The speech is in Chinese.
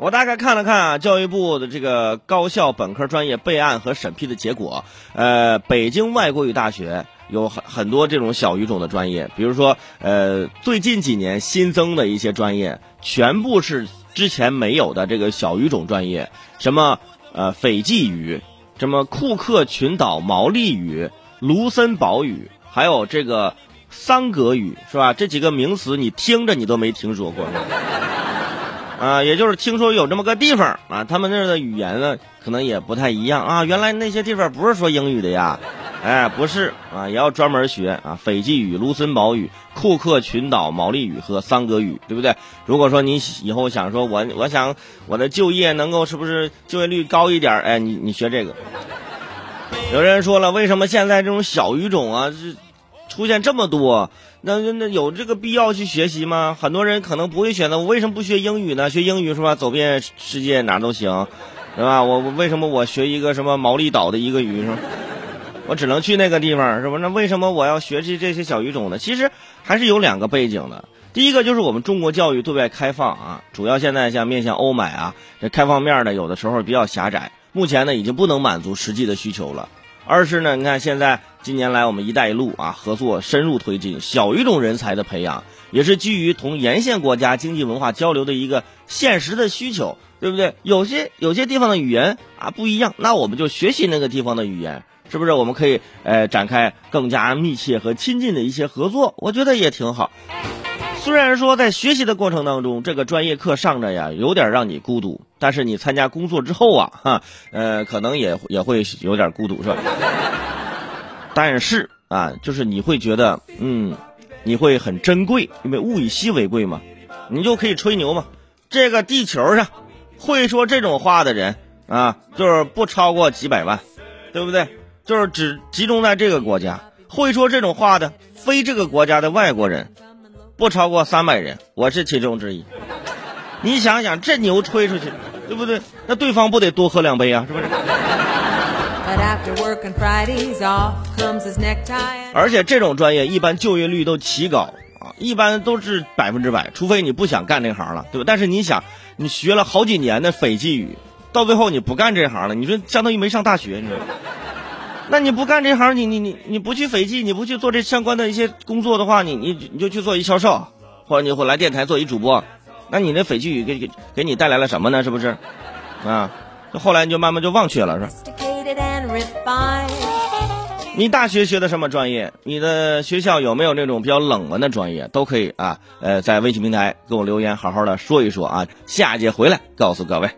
我大概看了看啊，教育部的这个高校本科专业备案和审批的结果，呃，北京外国语大学有很很多这种小语种的专业，比如说，呃，最近几年新增的一些专业，全部是之前没有的这个小语种专业，什么呃斐济语，什么库克群岛毛利语、卢森堡语，还有这个桑格语，是吧？这几个名词你听着你都没听说过。啊，也就是听说有这么个地方啊，他们那儿的语言呢，可能也不太一样啊。原来那些地方不是说英语的呀，哎，不是啊，也要专门学啊。斐济语、卢森堡语、库克群岛毛利语和桑格语，对不对？如果说你以后想说我，我想我的就业能够是不是就业率高一点？哎，你你学这个。有人说了，为什么现在这种小语种啊，是出现这么多？那那有这个必要去学习吗？很多人可能不会选择。我为什么不学英语呢？学英语是吧？走遍世界哪都行，是吧？我我为什么我学一个什么毛利岛的一个语是吧？我只能去那个地方是吧？那为什么我要学习这些小语种呢？其实还是有两个背景的。第一个就是我们中国教育对外开放啊，主要现在像面向欧美啊，这开放面呢有的时候比较狭窄，目前呢已经不能满足实际的需求了。二是呢，你看现在近年来我们“一带一路”啊合作深入推进小语种人才的培养，也是基于同沿线国家经济文化交流的一个现实的需求，对不对？有些有些地方的语言啊不一样，那我们就学习那个地方的语言，是不是？我们可以呃展开更加密切和亲近的一些合作，我觉得也挺好。虽然说在学习的过程当中，这个专业课上着呀，有点让你孤独，但是你参加工作之后啊，哈，呃，可能也也会有点孤独，是吧？但是啊，就是你会觉得，嗯，你会很珍贵，因为物以稀为贵嘛，你就可以吹牛嘛。这个地球上会说这种话的人啊，就是不超过几百万，对不对？就是只集中在这个国家会说这种话的非这个国家的外国人。不超过三百人，我是其中之一。你想想，这牛吹出去，对不对？那对方不得多喝两杯啊，是不是？而且这种专业一般就业率都奇高啊，一般都是百分之百，除非你不想干这行了，对吧？但是你想，你学了好几年的斐济语，到最后你不干这行了，你说相当于没上大学，你知道吗？那你不干这行，你你你你不去斐济，你不去做这相关的一些工作的话，你你你就去做一销售，或者你会来电台做一主播，那你那斐济语给给给你带来了什么呢？是不是？啊，后来你就慢慢就忘却了，是吧？你大学学的什么专业？你的学校有没有那种比较冷门的专业？都可以啊，呃，在微信平台给我留言，好好的说一说啊。下节回来告诉各位。